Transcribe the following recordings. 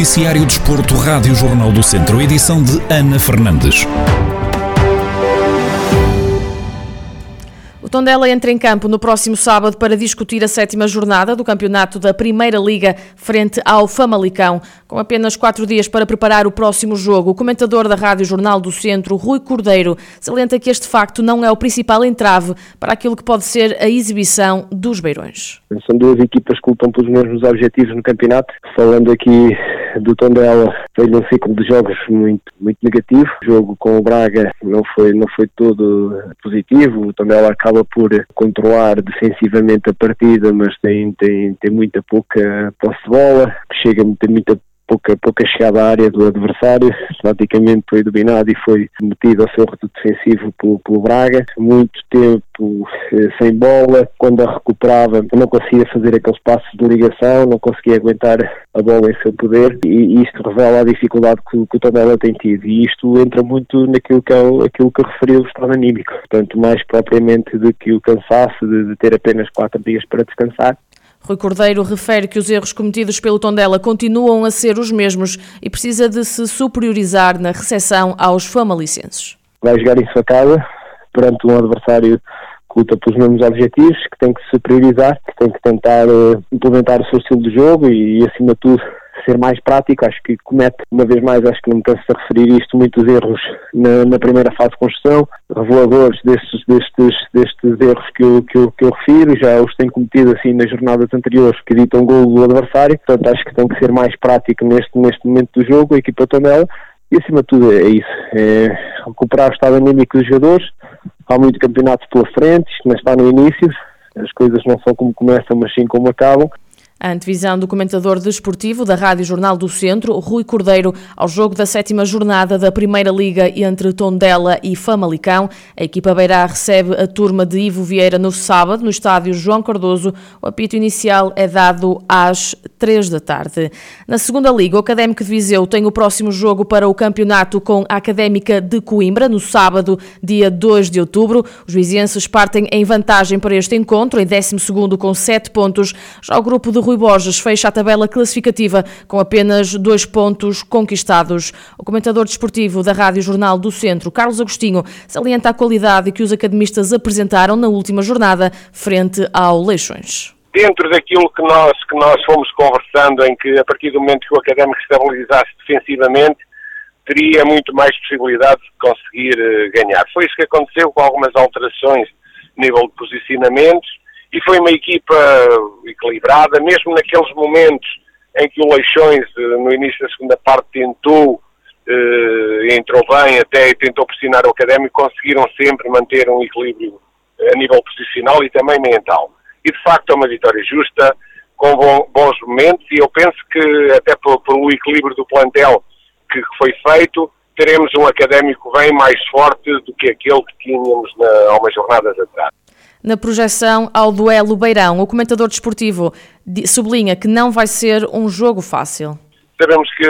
Noticiário Desporto, Rádio Jornal do Centro, edição de Ana Fernandes. Tondela entra em campo no próximo sábado para discutir a sétima jornada do campeonato da Primeira Liga frente ao Famalicão. Com apenas quatro dias para preparar o próximo jogo, o comentador da Rádio Jornal do Centro, Rui Cordeiro, salienta que este facto não é o principal entrave para aquilo que pode ser a exibição dos Beirões. São duas equipas que lutam pelos mesmos objetivos no campeonato. Falando aqui do Tondela foi um ciclo de jogos muito, muito negativo. O jogo com o Braga não foi, não foi todo positivo. O Tondela acaba por controlar defensivamente a partida, mas tem, tem, tem muita pouca posse de bola, chega a ter muita pouca, pouca chegada à área do adversário, praticamente foi dominado e foi metido ao seu reduto defensivo pelo, pelo Braga, muito tempo eh, sem bola, quando a recuperava não conseguia fazer aqueles passos de ligação, não conseguia aguentar a bola em seu poder e isto revela a dificuldade que, que o Tondela tem tido. E isto entra muito naquilo que é o, aquilo que eu referi o estado anímico, portanto mais propriamente do que o cansaço de, de ter apenas quatro dias para descansar, Rui Cordeiro refere que os erros cometidos pelo Tondela continuam a ser os mesmos e precisa de se superiorizar na recepção aos famalicenses. Vai jogar em sua casa, perante um adversário que luta pelos mesmos objetivos, que tem que se superiorizar, que tem que tentar uh, implementar o seu estilo de jogo e, acima de tudo, ser mais prático, acho que comete, uma vez mais, acho que não me canso de referir isto, muitos erros na, na primeira fase de construção, reveladores destes, destes, destes erros que eu, que, eu, que eu refiro, já os tenho cometido assim nas jornadas anteriores que editam gol do adversário, portanto acho que tem que ser mais prático neste, neste momento do jogo, a equipa Tondela, e acima de tudo é isso, é recuperar o estado anímico dos jogadores, há muito campeonato pela frente, isto não está no início, as coisas não são como começam, mas sim como acabam, a antevisão do comentador desportivo da Rádio Jornal do Centro, Rui Cordeiro, ao jogo da sétima jornada da Primeira Liga entre Tondela e Famalicão. A equipa beirá recebe a turma de Ivo Vieira no sábado, no estádio João Cardoso. O apito inicial é dado às três da tarde. Na segunda Liga, o Académico de Viseu tem o próximo jogo para o campeonato com a Académica de Coimbra, no sábado, dia 2 de outubro. Os vizienses partem em vantagem para este encontro, em 12 com 7 pontos. Já o grupo de Rui Borges fecha a tabela classificativa com apenas dois pontos conquistados. O comentador desportivo da Rádio Jornal do Centro, Carlos Agostinho, salienta a qualidade que os academistas apresentaram na última jornada frente ao Leixões dentro daquilo que nós, que nós fomos conversando, em que a partir do momento que o académico estabilizasse defensivamente, teria muito mais possibilidade de conseguir uh, ganhar. Foi isso que aconteceu com algumas alterações nível de posicionamentos e foi uma equipa equilibrada, mesmo naqueles momentos em que o Leixões, no início da segunda parte, tentou, eh, entrou bem até e tentou pressionar o Académico, conseguiram sempre manter um equilíbrio a nível posicional e também mental. E de facto é uma vitória justa, com bons momentos, e eu penso que até pelo, equilíbrio do plantel que, foi feito, teremos um académico bem mais forte do que aquele que tínhamos há umas jornadas atrás na projeção ao duelo Beirão. O comentador desportivo sublinha que não vai ser um jogo fácil. Sabemos que,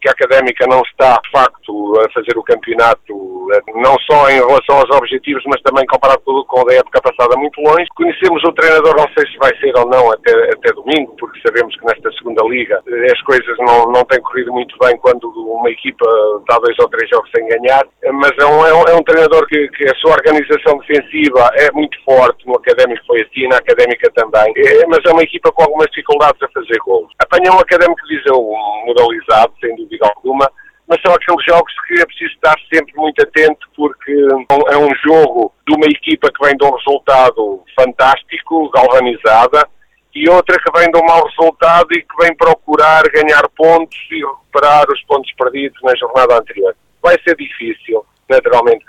que a Académica não está, de facto, a fazer o campeonato, eh, não só em relação aos objetivos, mas também comparado com a época passada, muito longe. Conhecemos o treinador, não sei se vai ser ou não até, até domingo, porque sabemos que nesta segunda liga eh, as coisas não, não têm corrido muito bem quando uma equipa dá dois ou três jogos sem ganhar. Mas é um, é um, é um treinador que, que, a sua organização defensiva é muito forte, no Académico foi assim, na Académica também. É, mas é uma equipa com algumas dificuldades a fazer gols. Apanha um Académico de Viseu moralizado, sem dúvida alguma, mas são aqueles jogos que é preciso estar sempre muito atento porque é um jogo de uma equipa que vem de um resultado fantástico, galvanizada, e outra que vem de um mau resultado e que vem procurar ganhar pontos e recuperar os pontos perdidos na jornada anterior. Vai ser difícil, naturalmente,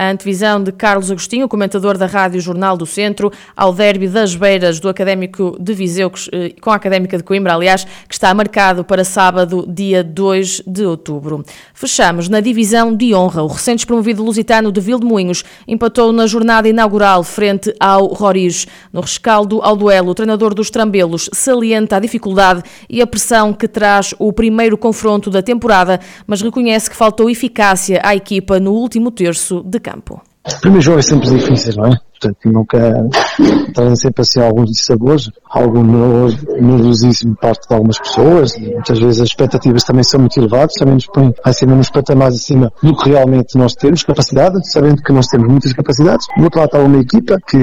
a antevisão de Carlos Agostinho, comentador da Rádio Jornal do Centro, ao derby das Beiras do Académico de Viseu, eh, com a Académica de Coimbra, aliás, que está marcado para sábado, dia 2 de outubro. Fechamos na divisão de honra. O recente promovido lusitano de Vildemoinhos empatou na jornada inaugural frente ao Roriz. No rescaldo ao duelo, o treinador dos Trambelos salienta a dificuldade e a pressão que traz o primeiro confronto da temporada, mas reconhece que faltou eficácia à equipa no último terço de campo campo. O primeiro jogo é sempre difícil, não é? Portanto nunca trazem sempre assim alguns dissabores, algum nervosismo parte de algumas pessoas, muitas vezes as expectativas também são muito elevadas, também nos põem acima nos patamares acima do que realmente nós temos capacidade, sabendo que nós temos muitas capacidades. Do outro lado está uma equipa que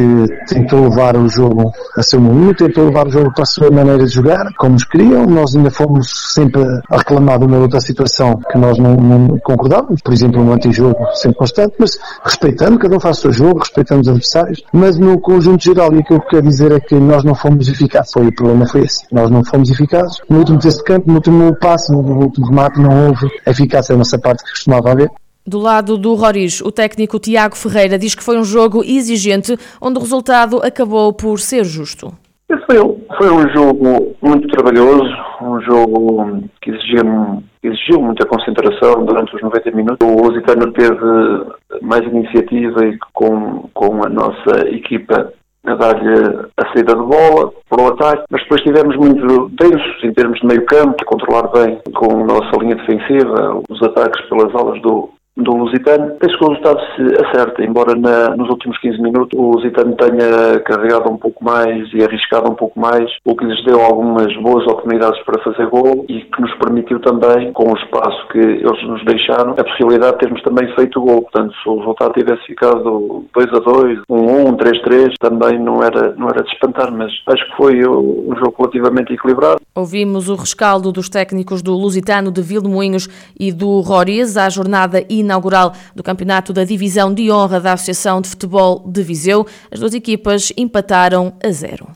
tentou levar o jogo a seu momento, tentou levar o jogo para a sua maneira de jogar, como nos queriam, nós ainda fomos sempre a reclamar de uma outra situação que nós não, não concordávamos, por exemplo, no antijogo sempre constante, mas respeitando, cada um faz o seu jogo, respeitando os adversários, mas no conjunto geral, e aquilo que eu quero dizer é que nós não fomos eficazes, foi o problema foi esse, nós não fomos eficazes, no último texto de campo, no último passe, no último remate, não houve eficácia da nossa parte que costumava haver. Do lado do Roriz, o técnico Tiago Ferreira diz que foi um jogo exigente, onde o resultado acabou por ser justo. Esse foi, foi um jogo muito trabalhoso, um jogo que exigia, exigiu muita concentração durante os 90 minutos. O Lusitano teve mais iniciativa e com, com a nossa equipa a dar-lhe a saída de bola para o ataque, mas depois estivemos muito tensos em termos de meio campo, a controlar bem com a nossa linha defensiva, os ataques pelas alas do, do Lusitano. Penso que o resultado se acerta, embora na, nos últimos 15 minutos o Lusitano tenha carregado um pouco mais e arriscado um pouco mais, o que lhes deu algumas boas oportunidades para fazer gol e que nos permitiu também, com o espaço que eles nos deixaram, a possibilidade de termos também feito gol. Portanto, se o resultado tivesse ficado 2 a 2, 1 1, 3 3, também não era, não era de espantar, mas acho que foi um jogo relativamente equilibrado. Ouvimos o rescaldo dos técnicos do Lusitano de Vilmoinhos e do Roriz à jornada inaugural do campeonato da Divisão de Honra da Associação de Futebol de Viseu. As duas equipas empataram a zero.